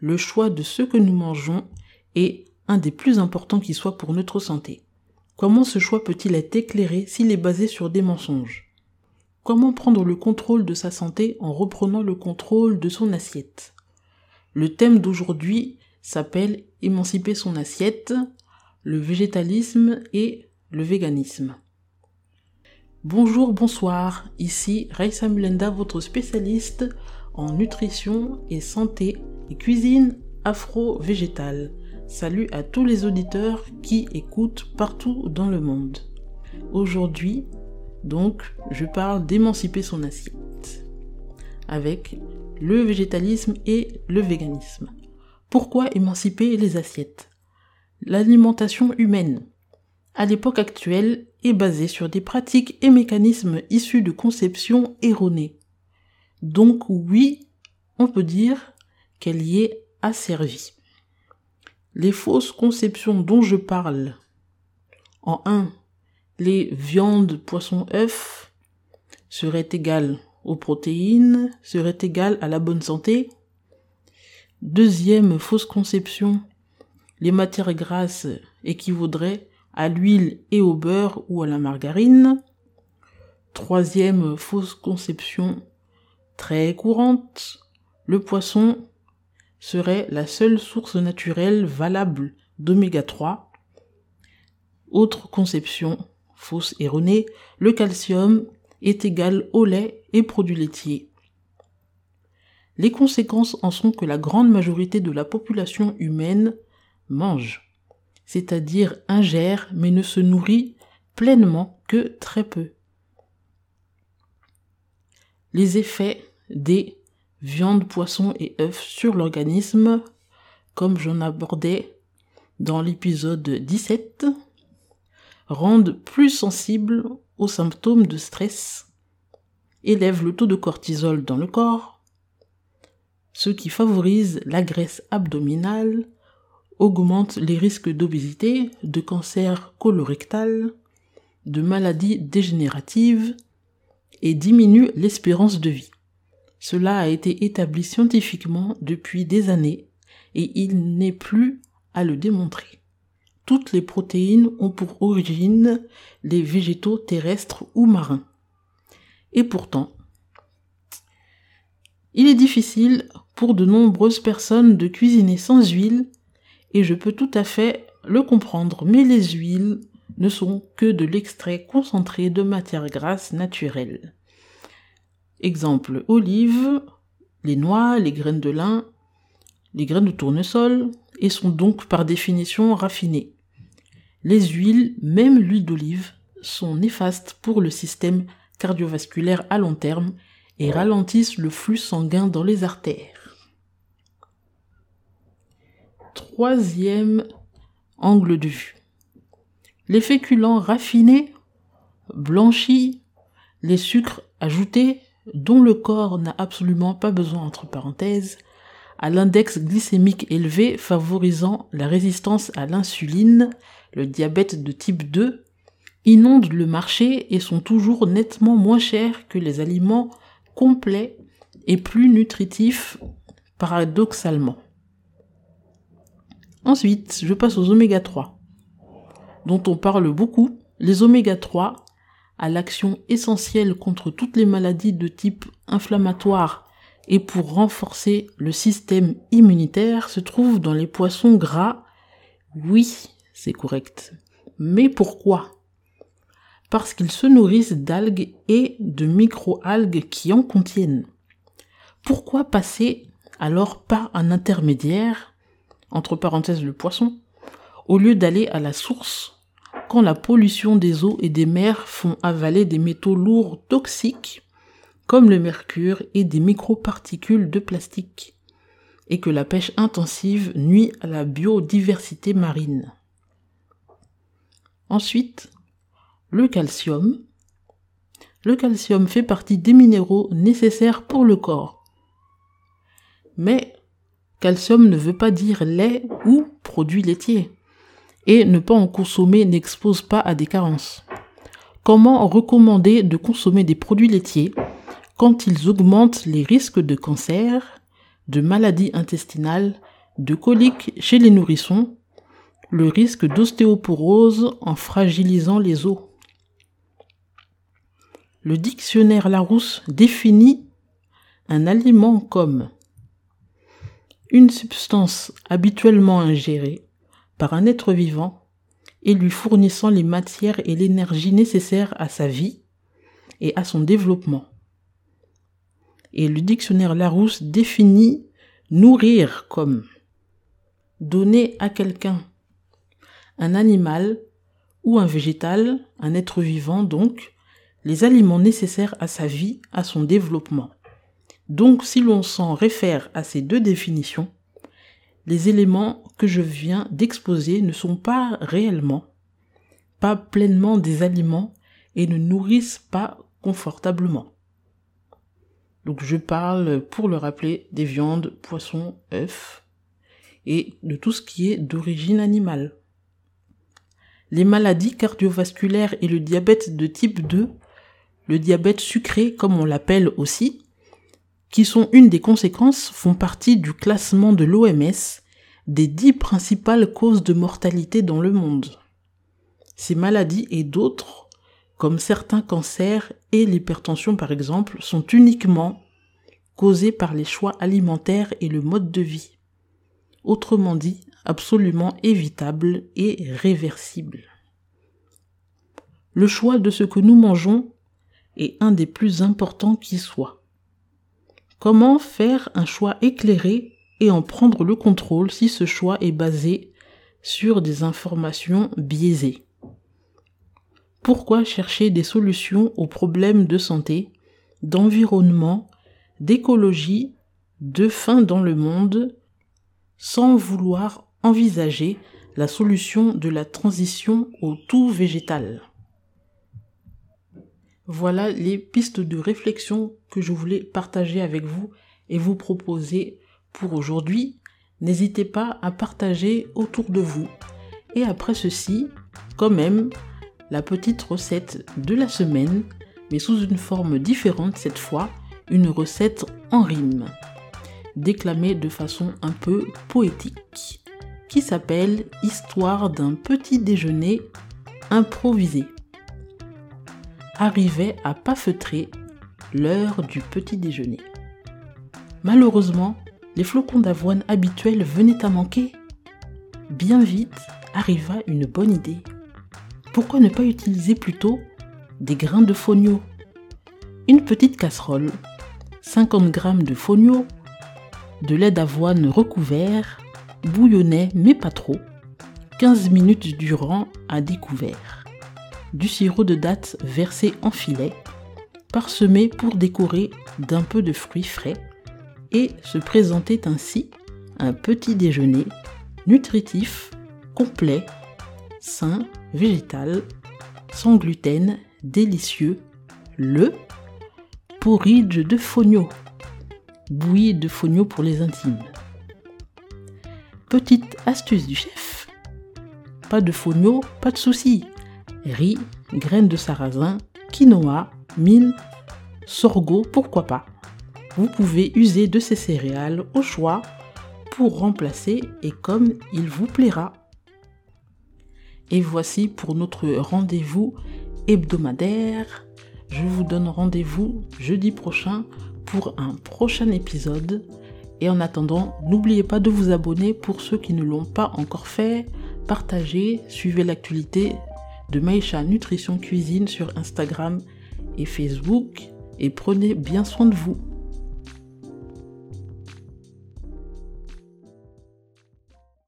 le choix de ce que nous mangeons est un des plus importants qui soit pour notre santé. Comment ce choix peut-il être éclairé s'il est basé sur des mensonges? Comment prendre le contrôle de sa santé en reprenant le contrôle de son assiette? Le thème d'aujourd'hui s'appelle Émanciper son assiette, le végétalisme et le véganisme. Bonjour, bonsoir, ici Raissa Mulenda, votre spécialiste en nutrition et santé et cuisine afro-végétale. Salut à tous les auditeurs qui écoutent partout dans le monde. Aujourd'hui, donc, je parle d'émanciper son assiette avec le végétalisme et le véganisme. Pourquoi émanciper les assiettes? L'alimentation humaine, à l'époque actuelle, est basée sur des pratiques et mécanismes issus de conceptions erronées. Donc oui, on peut dire qu'elle y est asservie. Les fausses conceptions dont je parle, en un, les viandes, poissons, œufs seraient égales aux protéines, seraient égales à la bonne santé. Deuxième fausse conception, les matières grasses équivaudraient à l'huile et au beurre ou à la margarine. Troisième fausse conception très courante, le poisson serait la seule source naturelle valable d'oméga 3. Autre conception fausse erronée, le calcium est égal au lait et produits laitiers. Les conséquences en sont que la grande majorité de la population humaine mange, c'est-à-dire ingère mais ne se nourrit pleinement que très peu. Les effets des viande, poisson et œufs sur l'organisme, comme j'en abordais dans l'épisode 17, rendent plus sensibles aux symptômes de stress, élèvent le taux de cortisol dans le corps, ce qui favorise la graisse abdominale, augmente les risques d'obésité, de cancer colorectal, de maladies dégénératives et diminue l'espérance de vie. Cela a été établi scientifiquement depuis des années et il n'est plus à le démontrer. Toutes les protéines ont pour origine les végétaux terrestres ou marins. Et pourtant, il est difficile pour de nombreuses personnes de cuisiner sans huile et je peux tout à fait le comprendre, mais les huiles ne sont que de l'extrait concentré de matières grasses naturelles. Exemple, olives, les noix, les graines de lin, les graines de tournesol, et sont donc par définition raffinées. Les huiles, même l'huile d'olive, sont néfastes pour le système cardiovasculaire à long terme et ralentissent le flux sanguin dans les artères. Troisième angle de vue. Les féculents raffinés, blanchis, les sucres ajoutés dont le corps n'a absolument pas besoin entre parenthèses, à l'index glycémique élevé favorisant la résistance à l'insuline, le diabète de type 2, inondent le marché et sont toujours nettement moins chers que les aliments complets et plus nutritifs, paradoxalement. Ensuite, je passe aux oméga 3, dont on parle beaucoup. Les oméga 3 à l'action essentielle contre toutes les maladies de type inflammatoire et pour renforcer le système immunitaire se trouve dans les poissons gras. Oui, c'est correct. Mais pourquoi? Parce qu'ils se nourrissent d'algues et de micro-algues qui en contiennent. Pourquoi passer alors par un intermédiaire, entre parenthèses le poisson, au lieu d'aller à la source quand la pollution des eaux et des mers font avaler des métaux lourds toxiques comme le mercure et des microparticules de plastique, et que la pêche intensive nuit à la biodiversité marine. Ensuite, le calcium. Le calcium fait partie des minéraux nécessaires pour le corps. Mais calcium ne veut pas dire lait ou produit laitier et ne pas en consommer n'expose pas à des carences. Comment recommander de consommer des produits laitiers quand ils augmentent les risques de cancer, de maladies intestinales, de coliques chez les nourrissons, le risque d'ostéoporose en fragilisant les os? Le dictionnaire Larousse définit un aliment comme une substance habituellement ingérée par un être vivant et lui fournissant les matières et l'énergie nécessaires à sa vie et à son développement. Et le dictionnaire Larousse définit nourrir comme donner à quelqu'un, un animal ou un végétal, un être vivant donc, les aliments nécessaires à sa vie, à son développement. Donc si l'on s'en réfère à ces deux définitions, les éléments que je viens d'exposer ne sont pas réellement, pas pleinement des aliments et ne nourrissent pas confortablement. Donc je parle, pour le rappeler, des viandes, poissons, œufs et de tout ce qui est d'origine animale. Les maladies cardiovasculaires et le diabète de type 2, le diabète sucré comme on l'appelle aussi, qui sont une des conséquences, font partie du classement de l'OMS des dix principales causes de mortalité dans le monde. Ces maladies et d'autres, comme certains cancers et l'hypertension par exemple, sont uniquement causées par les choix alimentaires et le mode de vie. Autrement dit, absolument évitables et réversibles. Le choix de ce que nous mangeons est un des plus importants qui soit. Comment faire un choix éclairé et en prendre le contrôle si ce choix est basé sur des informations biaisées? Pourquoi chercher des solutions aux problèmes de santé, d'environnement, d'écologie, de faim dans le monde, sans vouloir envisager la solution de la transition au tout végétal? Voilà les pistes de réflexion que je voulais partager avec vous et vous proposer pour aujourd'hui. N'hésitez pas à partager autour de vous. Et après ceci, quand même, la petite recette de la semaine, mais sous une forme différente cette fois, une recette en rime, déclamée de façon un peu poétique, qui s'appelle Histoire d'un petit déjeuner improvisé arrivait à pas feutrer l'heure du petit déjeuner. Malheureusement, les flocons d'avoine habituels venaient à manquer. Bien vite arriva une bonne idée. Pourquoi ne pas utiliser plutôt des grains de fonio? Une petite casserole, 50 g de fonio, de lait d'avoine recouvert, bouillonnait mais pas trop, 15 minutes durant à découvert du sirop de dattes versé en filet, parsemé pour décorer d'un peu de fruits frais, et se présentait ainsi un petit déjeuner nutritif, complet, sain, végétal, sans gluten, délicieux, le porridge de fogno, bouillie de fogno pour les intimes. Petite astuce du chef, pas de fogno, pas de soucis riz, graines de sarrasin, quinoa, mil, sorgho, pourquoi pas. Vous pouvez user de ces céréales au choix pour remplacer et comme il vous plaira. Et voici pour notre rendez-vous hebdomadaire. Je vous donne rendez-vous jeudi prochain pour un prochain épisode. Et en attendant, n'oubliez pas de vous abonner pour ceux qui ne l'ont pas encore fait. Partagez, suivez l'actualité de Maïcha Nutrition Cuisine sur Instagram et Facebook et prenez bien soin de vous.